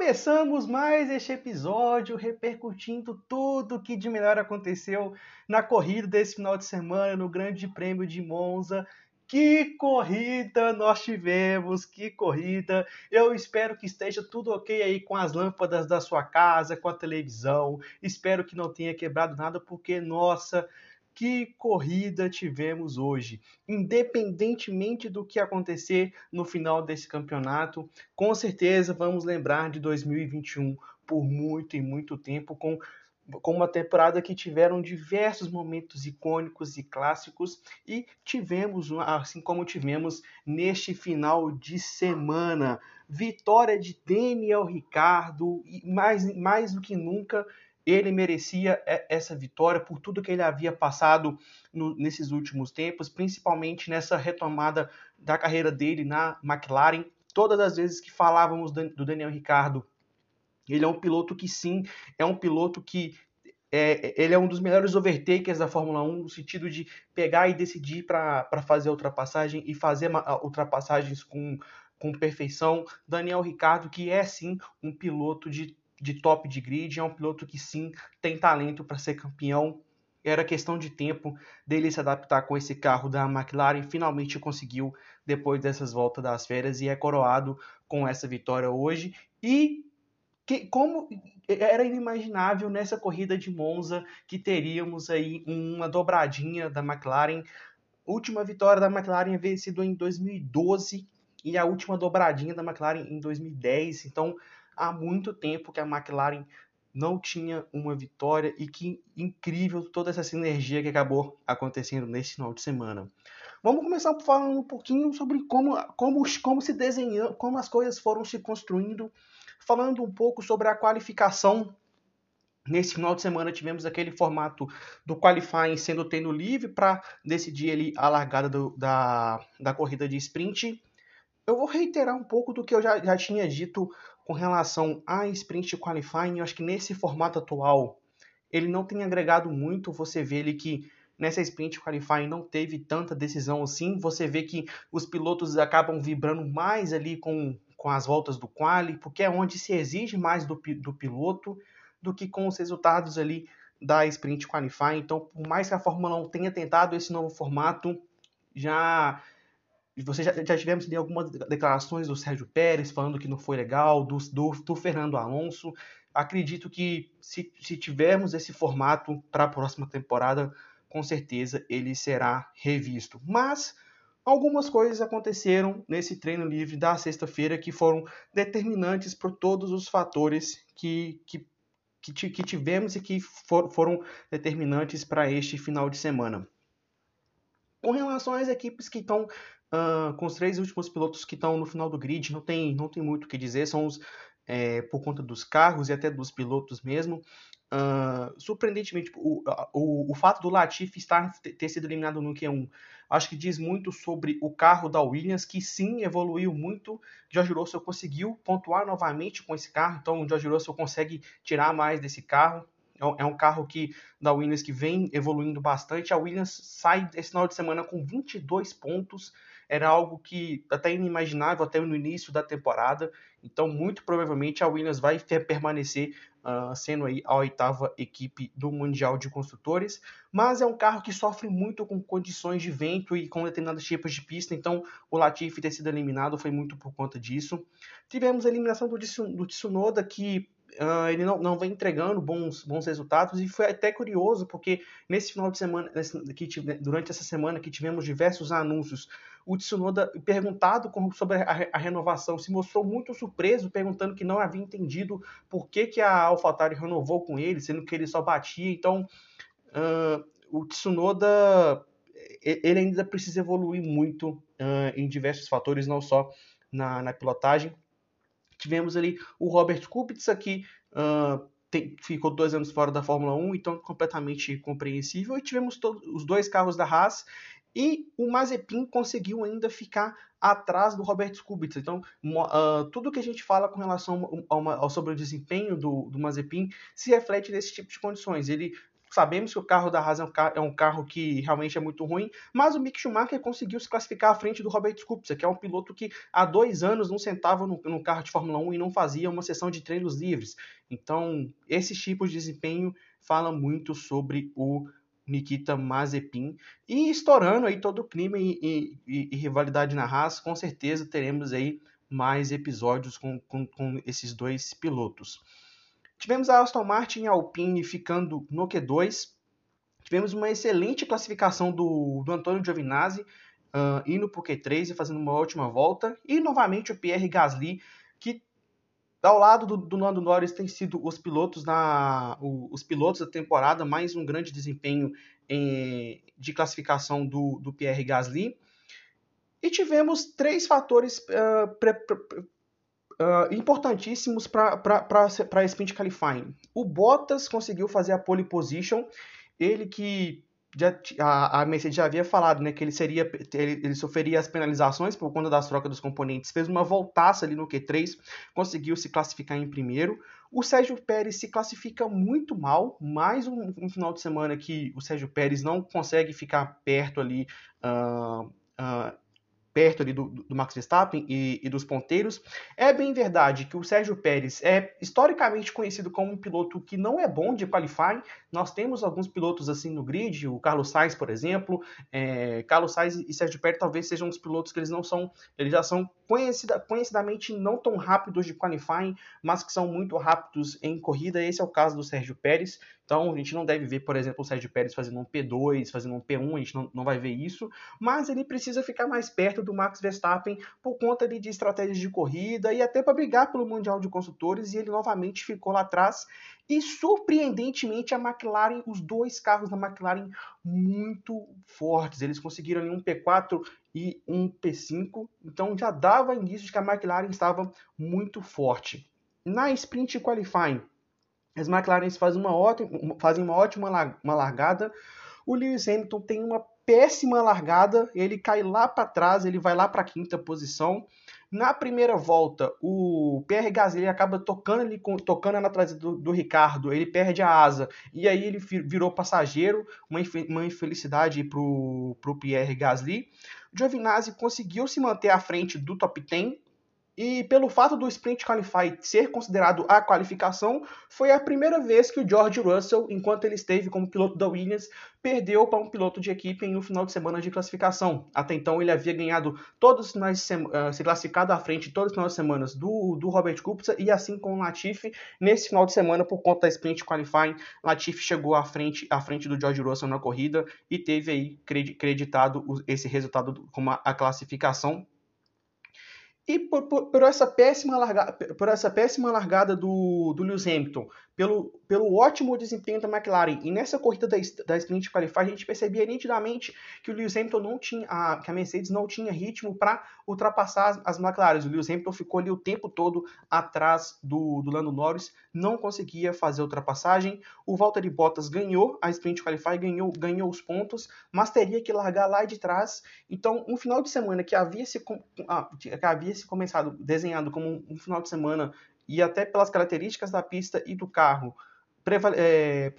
Começamos mais este episódio repercutindo tudo o que de melhor aconteceu na corrida desse final de semana no Grande Prêmio de Monza. Que corrida nós tivemos, que corrida! Eu espero que esteja tudo ok aí com as lâmpadas da sua casa, com a televisão. Espero que não tenha quebrado nada, porque, nossa, que corrida tivemos hoje. Independentemente do que acontecer no final desse campeonato, com certeza vamos lembrar de 2021 por muito e muito tempo com com uma temporada que tiveram diversos momentos icônicos e clássicos e tivemos, assim como tivemos neste final de semana, vitória de Daniel Ricardo e mais, mais do que nunca ele merecia essa vitória por tudo que ele havia passado no, nesses últimos tempos, principalmente nessa retomada da carreira dele na McLaren. Todas as vezes que falávamos do Daniel Ricardo, ele é um piloto que sim, é um piloto que é, ele é um dos melhores overtakers da Fórmula 1, no sentido de pegar e decidir para fazer a ultrapassagem e fazer ultrapassagens com, com perfeição. Daniel Ricardo, que é sim um piloto de de top de grid, é um piloto que sim tem talento para ser campeão. Era questão de tempo dele se adaptar com esse carro da McLaren. Finalmente conseguiu depois dessas voltas das férias e é coroado com essa vitória hoje. E que, como era inimaginável nessa corrida de Monza que teríamos aí uma dobradinha da McLaren. Última vitória da McLaren havia sido em 2012 e a última dobradinha da McLaren em 2010. Então há muito tempo que a McLaren não tinha uma vitória e que incrível toda essa sinergia que acabou acontecendo nesse final de semana. Vamos começar falando um pouquinho sobre como, como, como se desenhou, como as coisas foram se construindo, falando um pouco sobre a qualificação. Nesse final de semana tivemos aquele formato do qualifying sendo tendo livre para decidir ali a largada do, da, da corrida de sprint. Eu vou reiterar um pouco do que eu já, já tinha dito com relação a sprint qualifying, eu acho que nesse formato atual ele não tem agregado muito. Você vê ele que nessa sprint qualifying não teve tanta decisão assim. Você vê que os pilotos acabam vibrando mais ali com, com as voltas do quali, porque é onde se exige mais do, do piloto do que com os resultados ali da sprint qualifying. Então, por mais que a Fórmula 1 tenha tentado esse novo formato, já você já, já tivemos ali algumas declarações do Sérgio Pérez falando que não foi legal, do, do, do Fernando Alonso. Acredito que se, se tivermos esse formato para a próxima temporada, com certeza ele será revisto. Mas algumas coisas aconteceram nesse treino livre da sexta-feira que foram determinantes por todos os fatores que, que, que, que tivemos e que for, foram determinantes para este final de semana. Com relação às equipes que estão Uh, com os três últimos pilotos que estão no final do grid, não tem, não tem muito o que dizer, são os, é, por conta dos carros e até dos pilotos mesmo. Uh, surpreendentemente, o, o, o fato do Latifi estar, ter sido eliminado no Q1, acho que diz muito sobre o carro da Williams, que sim evoluiu muito. George Russell conseguiu pontuar novamente com esse carro, então o George Russell consegue tirar mais desse carro. É um é carro que da Williams que vem evoluindo bastante. A Williams sai esse final de semana com 22 pontos era algo que até inimaginável até no início da temporada. Então, muito provavelmente a Williams vai permanecer uh, sendo aí a oitava equipe do Mundial de Construtores, mas é um carro que sofre muito com condições de vento e com determinados tipos de pista, então o Latifi ter sido eliminado foi muito por conta disso. Tivemos a eliminação do, do Tsunoda, que uh, ele não, não vem entregando bons, bons resultados e foi até curioso porque nesse final de semana, nesse, que, durante essa semana que tivemos diversos anúncios o Tsunoda, perguntado sobre a, renovação, se mostrou muito surpreso, perguntando que não havia entendido por que, que a AlphaTauri renovou com ele, sendo que ele só batia. Então, uh, o Tsunoda, ele ainda precisa evoluir muito uh, em diversos fatores, não só na, na pilotagem. Tivemos ali o Robert Kubica, que uh, tem, ficou dois anos fora da Fórmula 1, então completamente compreensível. E tivemos os dois carros da Haas e o Mazepin conseguiu ainda ficar atrás do Robert Kubica. Então, uh, tudo que a gente fala com relação ao, ao, sobre o desempenho do, do Mazepin se reflete nesse tipo de condições. Ele Sabemos que o carro da Haas é um carro, é carro, que realmente é muito ruim, mas o Mick Schumacher conseguiu se classificar à frente do Robert Kubica, que é um piloto que há dois anos não sentava no, no carro de Fórmula 1 e não fazia uma sessão de treinos livres. Então, esses tipos de desempenho falam muito sobre o Nikita Mazepin. E estourando aí todo o clima e, e, e, rivalidade na Haas, com certeza teremos aí mais episódios com, com, com, esses dois pilotos. Tivemos a Aston Martin e a Alpine ficando no Q2. Tivemos uma excelente classificação do, do Antônio Giovinazzi, uh, indo para o Q3 e fazendo uma ótima volta. E novamente o Pierre Gasly, que ao lado do, do Lando Norris tem sido os pilotos na o, os pilotos da temporada, mais um grande desempenho em, de classificação do, do Pierre Gasly. E tivemos três fatores uh, pre, pre, uh, importantíssimos para a sprint qualifying. O Bottas conseguiu fazer a pole position, ele que já, a, a Mercedes já havia falado né, que ele, seria, ele, ele, sofreria as penalizações por conta das trocas dos componentes, fez uma voltaça ali no Q3, conseguiu se classificar em primeiro. O Sérgio Pérez se classifica muito mal, mais um, um final de semana que o Sérgio Pérez não consegue ficar perto ali uh, perto ali do, do Max Verstappen e, e, dos ponteiros. É bem verdade que o Sérgio Pérez é historicamente conhecido como um piloto que não é bom de qualifying. Nós temos alguns pilotos assim no grid, o Carlos Sainz, por exemplo. É, Carlos Sainz e Sérgio Pérez talvez sejam os pilotos que eles não são, eles já são conhecida, conhecidamente não tão rápidos de qualifying, mas que são muito rápidos em corrida. Esse é o caso do Sérgio Pérez. Então a gente não deve ver, por exemplo, o Sérgio Pérez fazendo um P2, fazendo um P1, a gente não, não vai ver isso, mas ele precisa ficar mais perto do Max Verstappen por conta de, de estratégias de corrida e até para brigar pelo Mundial de Construtores, e ele novamente ficou lá atrás. E surpreendentemente a McLaren, os dois carros da McLaren muito fortes, eles conseguiram ali um P4 e um P5, então já dava indício de que a McLaren estava muito forte. Na sprint qualifying, as McLaren fazem uma ótima, fazem uma ótima uma largada. O Lewis Hamilton tem uma péssima largada, ele cai lá para trás, ele vai lá para a quinta posição. Na primeira volta, o Pierre Gasly acaba tocando ali, tocando na traseira do, do, Ricardo, ele perde a asa e aí ele virou passageiro, uma, uma infelicidade para o Pierre Gasly. Giovinazzi conseguiu se manter à frente do top 10, e pelo fato do Sprint Qualify ser considerado a qualificação, foi a primeira vez que o George Russell, enquanto ele esteve como piloto da Williams, perdeu para um piloto de equipe em um final de semana de classificação. Até então ele havia ganhado todos os finais de uh, se classificado à frente todos os finais de semana do, do Robert Kubica e assim com o Latifi nesse final de semana por conta da Sprint Qualifying, Latifi chegou à frente à frente do George Russell na corrida e teve aí creditado esse resultado como a classificação e por, por, por, essa péssima largada, por essa péssima largada do, do Lewis Hamilton, pelo, pelo ótimo desempenho da McLaren, e nessa corrida da, da Sprint Qualify, a gente percebia nitidamente que o Lewis Hamilton não tinha, a, que a Mercedes não tinha ritmo para ultrapassar as, as McLaren. O Lewis Hamilton ficou ali o tempo todo atrás do, do Lando Norris, não conseguia fazer ultrapassagem. O Valtteri Bottas ganhou a Sprint Qualify, ganhou, ganhou os pontos, mas teria que largar lá de trás. Então, um final de semana que havia se, ah, que havia se começado desenhado como um, um final de semana e até pelas características da pista e do carro, é,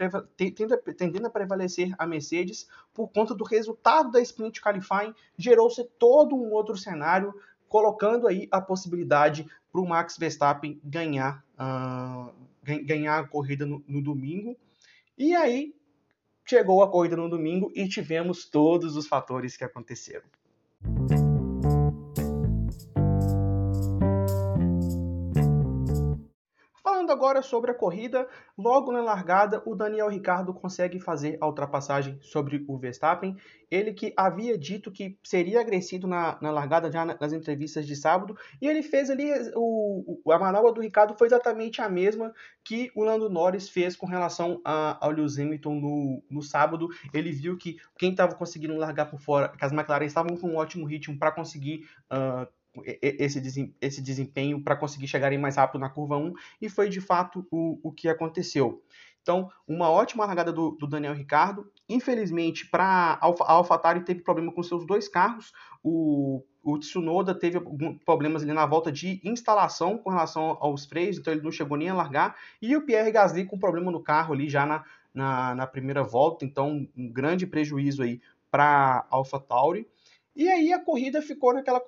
tendendo a prevalecer a Mercedes por conta do resultado da sprint qualifying, gerou-se todo um outro cenário, colocando aí a possibilidade para o Max Verstappen ganhar, uh, ganhar a corrida no, no domingo. E aí chegou a corrida no domingo e tivemos todos os fatores que aconteceram. Falando agora sobre a corrida, logo na largada, o Daniel Ricardo consegue fazer a ultrapassagem sobre o Verstappen. Ele que havia dito que seria agressivo na, na largada já nas entrevistas de sábado, e ele fez ali o, a manobra do Ricardo foi exatamente a mesma que o Lando Norris fez com relação a, ao Lewis Hamilton no, no sábado. Ele viu que quem estava conseguindo largar por fora, que as McLaren estavam com um ótimo ritmo para conseguir uh, esse, esse desempenho para conseguir chegarem mais rápido na curva 1, e foi de fato o, o que aconteceu. Então, uma ótima largada do, do Daniel Ricardo. Infelizmente, para a AlphaTauri teve problema com seus dois carros. O, o Tsunoda teve problemas ali na volta de instalação com relação aos freios, então ele não chegou nem a largar. E o Pierre Gasly com problema no carro ali já na, na, na primeira volta, então um grande prejuízo aí para a AlphaTauri. E aí a corrida ficou naquela,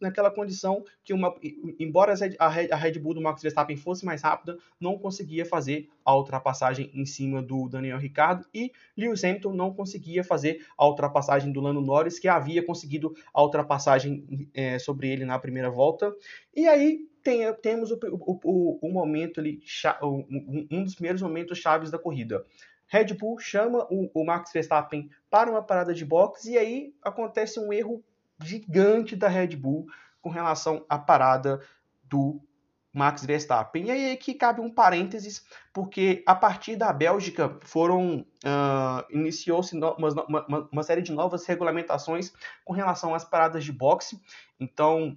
naquela condição que, uma, embora a Red, Bull do Max Verstappen fosse mais rápida, não conseguia fazer a ultrapassagem em cima do Daniel Ricciardo e Lewis Hamilton não conseguia fazer a ultrapassagem do Lando Norris, que havia conseguido a ultrapassagem é, sobre ele na primeira volta. E aí tem, temos o, o, o, o momento ali, um dos primeiros momentos chaves da corrida. Red Bull chama o, o Max Verstappen para uma parada de boxe e aí acontece um erro gigante da Red Bull com relação à parada do Max Verstappen. E aí que cabe um parênteses, porque a partir da Bélgica foram uh, iniciou-se uma, uma, uma, série de novas regulamentações com relação às paradas de boxe. Então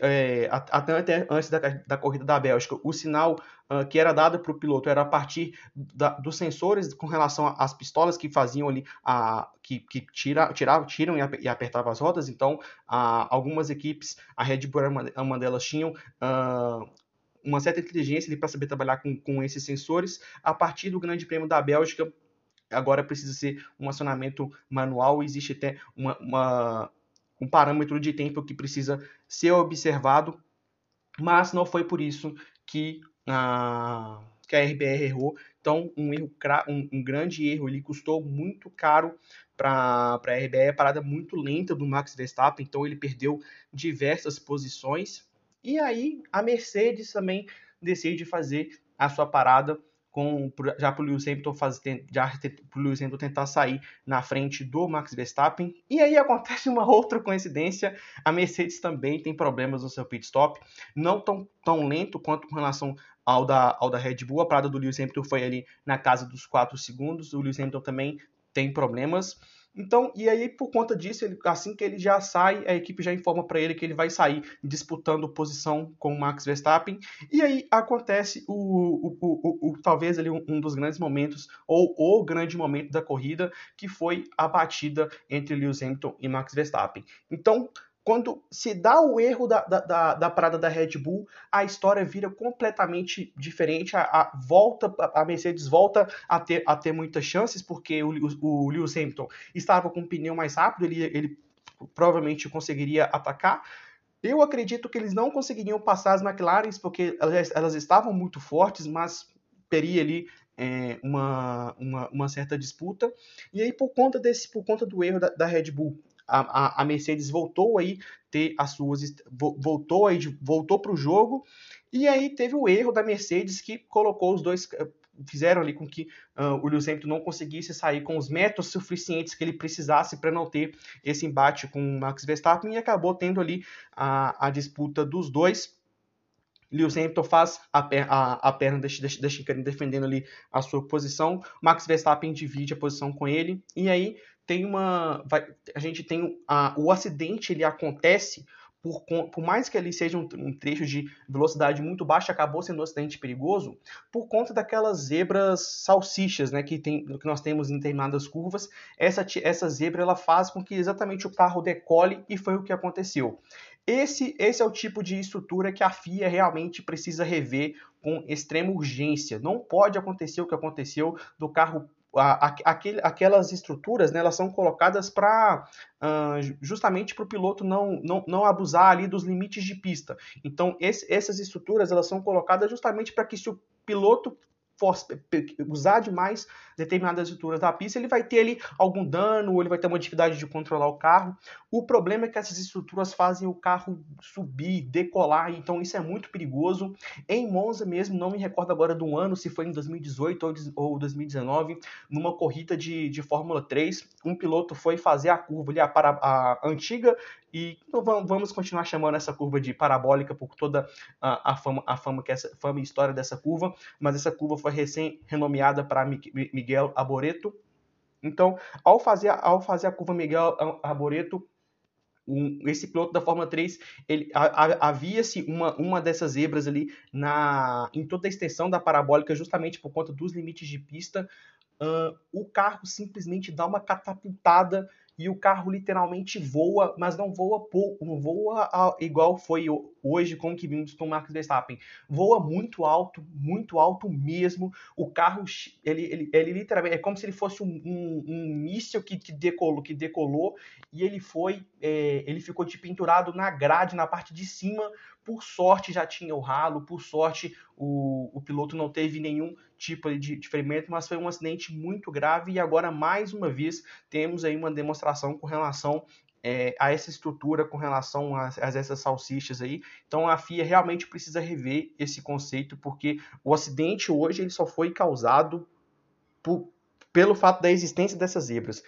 é, até, antes da, da, corrida da Bélgica, o sinal uh, que era dado para o piloto era a partir da, dos sensores com relação às pistolas que faziam ali, a, que, que tira, tiravam, tiram e apertavam as rodas. Então, uh, algumas equipes, a Red Bull uma, uma delas, tinham uh, uma certa inteligência para saber trabalhar com, com esses sensores. A partir do Grande Prêmio da Bélgica, agora precisa ser um acionamento manual. Existe até uma, uma um parâmetro de tempo que precisa ser observado, mas não foi por isso que a, que a RBR errou. Então, um, erro, um, um grande erro, ele custou muito caro para a RBR, parada muito lenta do Max Verstappen, então ele perdeu diversas posições. E aí, a Mercedes também decide fazer a sua parada com já para o Lewis Hamilton fazer, já para Lewis Hamilton tentar sair na frente do Max Verstappen. E aí acontece uma outra coincidência, a Mercedes também tem problemas no seu pit stop, não tão, tão lento quanto com relação ao da, ao da Red Bull. A parada do Lewis Hamilton foi ali na casa dos 4 segundos. O Lewis Hamilton também tem problemas. Então, e aí por conta disso, ele, assim que ele já sai, a equipe já informa para ele que ele vai sair disputando posição com o Max Verstappen. E aí acontece o, o, o, o talvez ali um, um, dos grandes momentos ou o grande momento da corrida, que foi a batida entre Lewis Hamilton e Max Verstappen. Então, quando se dá o erro da, da, da, parada da Red Bull, a história vira completamente diferente. A, a volta, a Mercedes volta a ter, a ter muitas chances, porque o, o, o Lewis Hamilton estava com um pneu mais rápido, ele, ele provavelmente conseguiria atacar. Eu acredito que eles não conseguiriam passar as McLarens, porque elas, elas estavam muito fortes, mas teria ali é, uma, uma, uma, certa disputa. E aí, por conta desse, por conta do erro da, da Red Bull a, a, Mercedes voltou aí ter as suas voltou aí voltou para o jogo e aí teve o erro da Mercedes que colocou os dois eh, fizeram ali com que uh, o Lewis Hamilton não conseguisse sair com os metros suficientes que ele precisasse para não ter esse embate com o Max Verstappen e acabou tendo ali a, a disputa dos dois. Lewis Hamilton faz a, a, a perna da, da, Chicane defendendo ali a sua posição. Max Verstappen divide a posição com ele. E aí tem uma. Vai, a gente tem. A, o acidente ele acontece por, por, mais que ele seja um, um, trecho de velocidade muito baixa, acabou sendo um acidente perigoso por conta daquelas zebras salsichas, né, que, tem, que nós temos em determinadas curvas. Essa, essa zebra ela faz com que exatamente o carro decole e foi o que aconteceu. Esse, esse é o tipo de estrutura que a FIA realmente precisa rever com extrema urgência. Não pode acontecer o que aconteceu do carro a, a, aquelas estruturas, né, elas são colocadas para uh, justamente para o piloto não, não, não abusar ali dos limites de pista. Então, esse, essas estruturas elas são colocadas justamente para que se o piloto usar demais determinadas estruturas da pista, ele vai ter ali algum dano, ou ele vai ter uma dificuldade de controlar o carro. O problema é que essas estruturas fazem o carro subir, decolar, então isso é muito perigoso. Em Monza mesmo, não me recordo agora do ano, se foi em 2018 ou 2019, numa corrida de, de Fórmula 3, um piloto foi fazer a curva ali, a, para, a antiga e vamos continuar chamando essa curva de parabólica por toda a, a, fama, a fama que essa fama e história dessa curva, mas essa curva foi recém renomeada para Miguel Arboreto. Então, ao fazer, ao fazer a curva Miguel Arboreto, um, esse piloto da Fórmula 3, havia-se uma, uma dessas zebras ali na, em toda a extensão da parabólica, justamente por conta dos limites de pista. Uh, o carro simplesmente dá uma catapultada e o carro literalmente voa, mas não voa pouco, não voa igual foi hoje com que vimos com o Max Verstappen. Voa muito alto, muito alto mesmo. O carro, ele, ele, ele literalmente, é como se ele fosse um, um, um míssil que, que, decolou, que decolou e ele foi, é, ele ficou de na grade, na parte de cima, por sorte já tinha o ralo, por sorte o, o piloto não teve nenhum tipo de, de ferimento, mas foi um acidente muito grave e agora mais uma vez temos aí uma demonstração com relação é, a essa estrutura com relação a, a, essas salsichas aí. Então a FIA realmente precisa rever esse conceito, porque o acidente hoje ele só foi causado por, pelo fato da existência dessas zebras,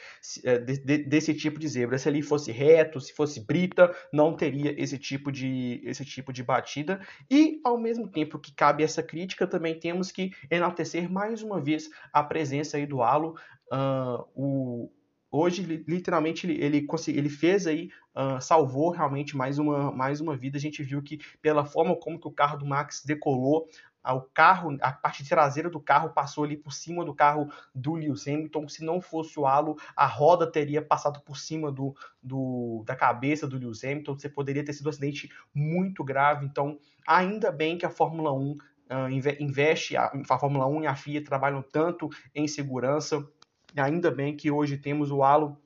é, desse tipo de zebra. Se ele fosse reto, se fosse brita, não teria esse tipo de, esse tipo de batida. E, ao mesmo tempo que cabe essa crítica, também temos que enaltecer mais uma vez a presença aí do halo. Uh, o, hoje literalmente ele, ele, ele fez aí, uh, salvou realmente mais uma, mais uma vida. A gente viu que pela forma como que o carro do Max decolou, o carro, a parte traseira do carro passou ali por cima do carro do Lewis Hamilton. Se não fosse o halo, a roda teria passado por cima do, do, da cabeça do Lewis Hamilton. Você poderia ter sido um acidente muito grave. Então, ainda bem que a Fórmula 1 uh, ah, investe, a, a Fórmula 1 e a FIA trabalham tanto em segurança. Ainda bem que hoje temos o halo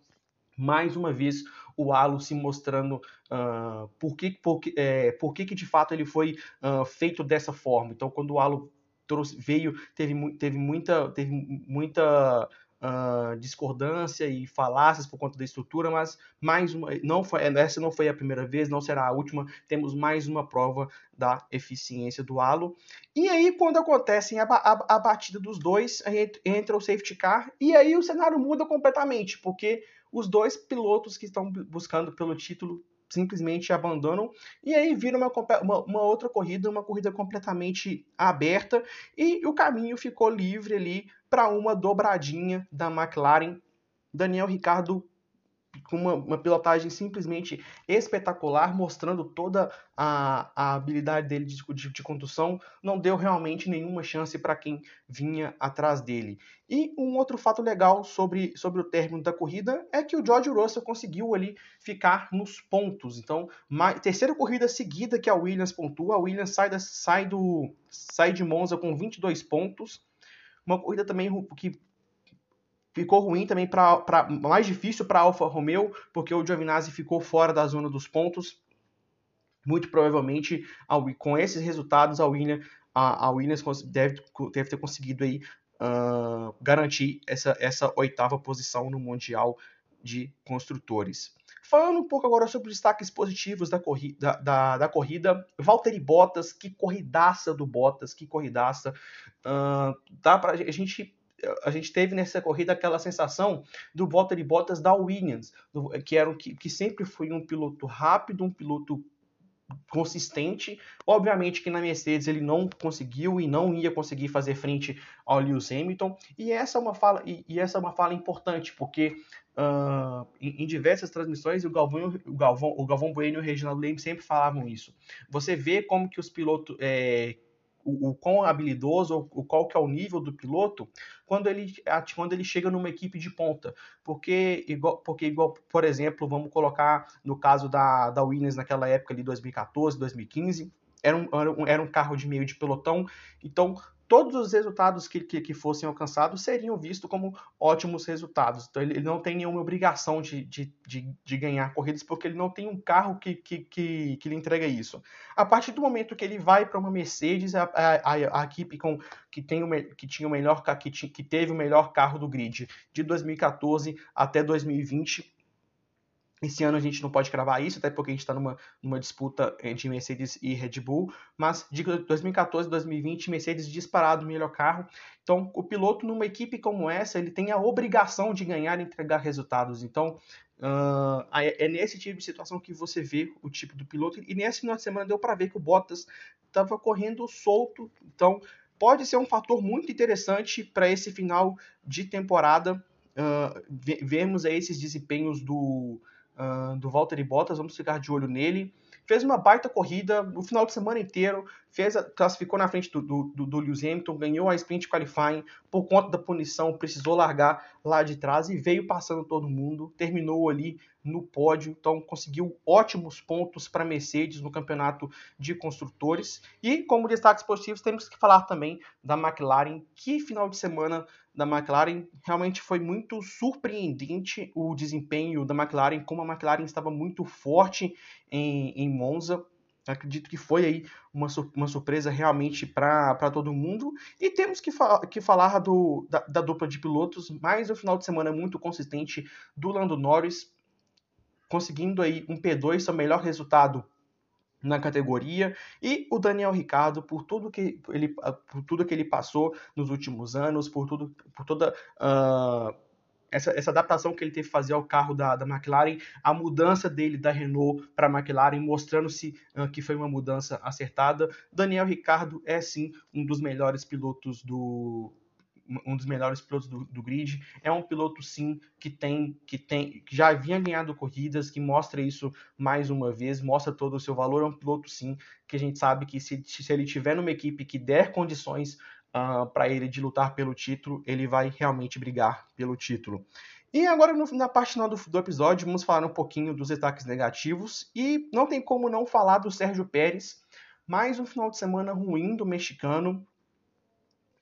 mais uma vez o halo se mostrando uh, por, que, por, é, por que, que de fato ele foi uh, feito dessa forma. Então, quando o halo trouxe, veio, teve, teve muita, teve muita uh, discordância e falácias por conta da estrutura, mas mais uma, não foi, essa não foi a primeira vez, não será a última. Temos mais uma prova da eficiência do halo. E aí, quando acontece a, a, a batida dos dois, entra o safety car e aí o cenário muda completamente, porque os dois pilotos que estão buscando pelo título simplesmente abandonam e aí vira uma, uma, uma, outra corrida, uma corrida completamente aberta e o caminho ficou livre ali para uma dobradinha da McLaren. Daniel Ricardo com uma, uma, pilotagem simplesmente espetacular, mostrando toda a, a habilidade dele de, de, de, condução, não deu realmente nenhuma chance para quem vinha atrás dele. E um outro fato legal sobre, sobre o término da corrida é que o George Russell conseguiu ali ficar nos pontos. Então, terceira corrida seguida que a Williams pontua, a Williams sai, da, sai, do, sai de Monza com 22 pontos. Uma corrida também que ficou ruim também para mais difícil para Alfa Romeo, porque o Giovinazzi ficou fora da zona dos pontos. Muito provavelmente, com esses resultados, a Williams, a, a Williams deve, deve ter conseguido aí, uh, garantir essa, essa oitava posição no Mundial de Construtores. Falando um pouco agora sobre os destaques positivos da, corri da, da, da corrida, Valtteri Bottas, que corridaça do Bottas, que corridaça. Uh, dá pra, a gente a gente teve nessa corrida aquela sensação do Valtteri Bottas da Williams, do, que, era, que, que sempre foi um piloto rápido, um piloto consistente. Obviamente que na Mercedes ele não conseguiu e não ia conseguir fazer frente ao Lewis Hamilton. E essa é uma fala, e, e essa é uma fala importante, porque uh, em, em, diversas transmissões o Galvão, o Galvão, o Galvão Bueno e o Reginaldo Leme sempre falavam isso. Você vê como que os pilotos é, o, o quão habilidoso, o qual que é o nível do piloto, quando ele, quando ele chega numa equipe de ponta. Porque igual, porque, igual por exemplo, vamos colocar no caso da, da Williams naquela época ali, 2014, 2015, era um, era um, era um carro de meio de pelotão, então todos os resultados que, que, que, fossem alcançados seriam vistos como ótimos resultados. Então, ele, ele não tem nenhuma obrigação de, de, de, de, ganhar corridas, porque ele não tem um carro que, que, que, que lhe entrega isso. A partir do momento que ele vai para uma Mercedes, a, a, a, equipe com, que, tem o, que, tinha o melhor, que, que teve o melhor carro do grid de 2014 até 2020, esse ano a gente não pode cravar isso, até porque a gente está numa, numa disputa entre Mercedes e Red Bull, mas de 2014 2020, Mercedes disparado melhor carro. Então, o piloto numa equipe como essa, ele tem a obrigação de ganhar e entregar resultados. Então, uh, é nesse tipo de situação que você vê o tipo do piloto. E nesse final de semana deu para ver que o Bottas estava correndo solto. Então, pode ser um fator muito interessante para esse final de temporada. Uh, vermos aí esses desempenhos do uh, do Valtteri Bottas, vamos ficar de olho nele. Fez uma baita corrida o final de semana inteiro, fez a, classificou na frente do, do, do, Lewis Hamilton, ganhou a sprint qualifying por conta da punição, precisou largar lá de trás e veio passando todo mundo, terminou ali no pódio, então conseguiu ótimos pontos para Mercedes no campeonato de construtores. E como destaques positivos, temos que falar também da McLaren, que final de semana da McLaren realmente foi muito surpreendente o desempenho da McLaren, como a McLaren estava muito forte em, em Monza. Acredito que foi aí uma, uma surpresa realmente para todo mundo. E temos que, fa que falar do, da, da, dupla de pilotos, mais um final de semana muito consistente do Lando Norris, conseguindo aí um P2, seu melhor resultado na categoria e o Daniel Ricardo por tudo que ele por tudo que ele passou nos últimos anos por tudo por toda uh, essa, essa adaptação que ele teve que fazer ao carro da, da McLaren, a mudança dele da Renault para a McLaren, mostrando-se uh, que foi uma mudança acertada. Daniel Ricardo é sim um dos melhores pilotos do, um dos melhores pilotos do, do, grid. É um piloto sim que tem que tem que já havia ganhado corridas, que mostra isso mais uma vez, mostra todo o seu valor. É um piloto sim que a gente sabe que se, se ele tiver numa equipe que der condições uh, ah, para ele de lutar pelo título, ele vai realmente brigar pelo título. E agora, no, na parte final do, do, episódio, vamos falar um pouquinho dos destaques negativos. E não tem como não falar do Sérgio Pérez. Mais um final de semana ruim do mexicano.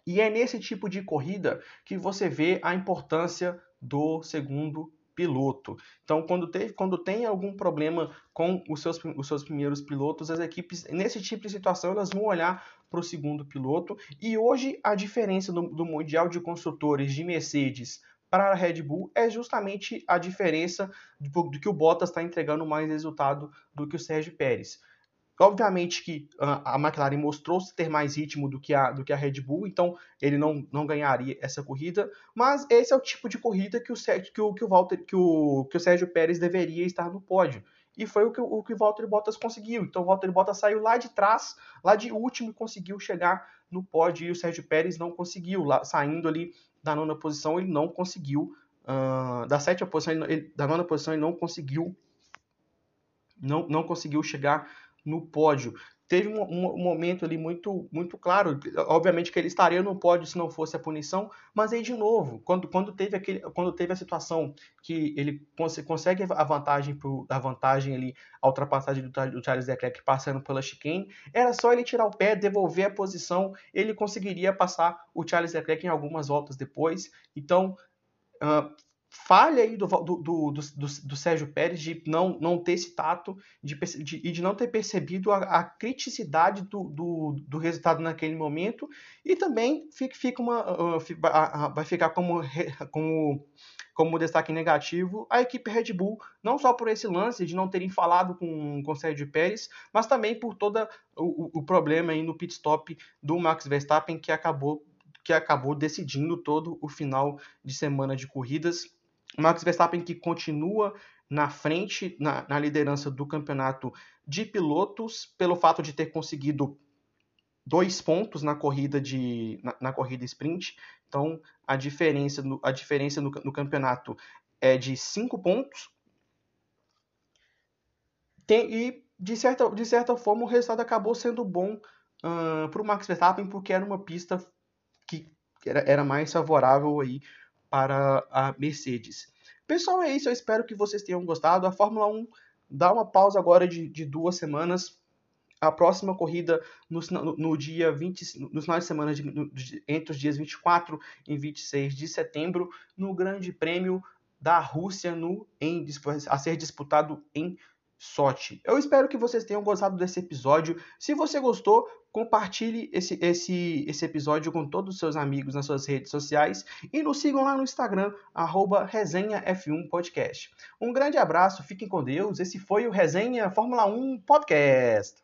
E é nesse tipo de corrida que você vê a importância do segundo piloto. Então, quando, teve, quando tem algum problema com os seus, os seus primeiros pilotos, as equipes, nesse tipo de situação, elas vão olhar para o segundo piloto. E hoje, a diferença do, do Mundial de Construtores de Mercedes para a Red Bull é justamente a diferença do, do que o Bottas está entregando mais resultado do que o Sérgio Pérez. Obviamente que a McLaren mostrou ter mais ritmo do que a, do que a Red Bull, então ele não, não ganharia essa corrida, mas esse é o tipo de corrida que o, que o, que o, Walter, que o, que o Sérgio Pérez deveria estar no pódio. E foi o que o, que o Valtteri Bottas conseguiu. Então o Valtteri Bottas saiu lá de trás, lá de último, e conseguiu chegar no pódio, e o Sérgio Pérez não conseguiu, lá, saindo ali da nona posição, ele não conseguiu. Uh, da sétima posição, ele, da nona posição, ele não conseguiu. Não, não conseguiu chegar no pódio. Teve um, um, momento ali muito, muito claro, obviamente que ele estaria no pódio se não fosse a punição, mas aí de novo, quando, quando, teve, aquele, quando teve a situação que ele cons consegue a vantagem, pro, a vantagem ali, a ultrapassagem do, do Charles Leclerc passando pela chicane, era só ele tirar o pé, devolver a posição, ele conseguiria passar o Charles Leclerc em algumas voltas depois. Então, uh, falha aí do, do, do, do, Sérgio Pérez de não, não ter esse tato de, de, e de não ter percebido a, a criticidade do, do, do, resultado naquele momento. E também fica, fica uma, uh, vai ficar como, como, como destaque negativo a equipe Red Bull, não só por esse lance de não terem falado com, com o Sérgio Pérez, mas também por todo o, o problema aí no pit stop do Max Verstappen que acabou que acabou decidindo todo o final de semana de corridas Max Verstappen que continua na frente, na, na, liderança do campeonato de pilotos, pelo fato de ter conseguido dois pontos na corrida de na, na corrida sprint. Então a diferença no, a diferença no, no campeonato é de cinco pontos. Tem, e de certa, de certa forma o resultado acabou sendo bom uh, para o Max Verstappen porque era uma pista que era, era mais favorável aí para a Mercedes. Pessoal, é isso. Eu espero que vocês tenham gostado. A Fórmula 1 dá uma pausa agora de, de duas semanas. A próxima corrida no, no, no dia 20, no final de semana de, no, entre os dias 24 e 26 de setembro, no Grande Prêmio da Rússia no, em, a ser disputado em Sochi. Eu espero que vocês tenham gostado desse episódio. Se você gostou, compartilhe esse, esse, esse episódio com todos os seus amigos nas suas redes sociais e nos sigam lá no Instagram, resenhaf1podcast. Um grande abraço, fiquem com Deus. Esse foi o Resenha Fórmula 1 Podcast.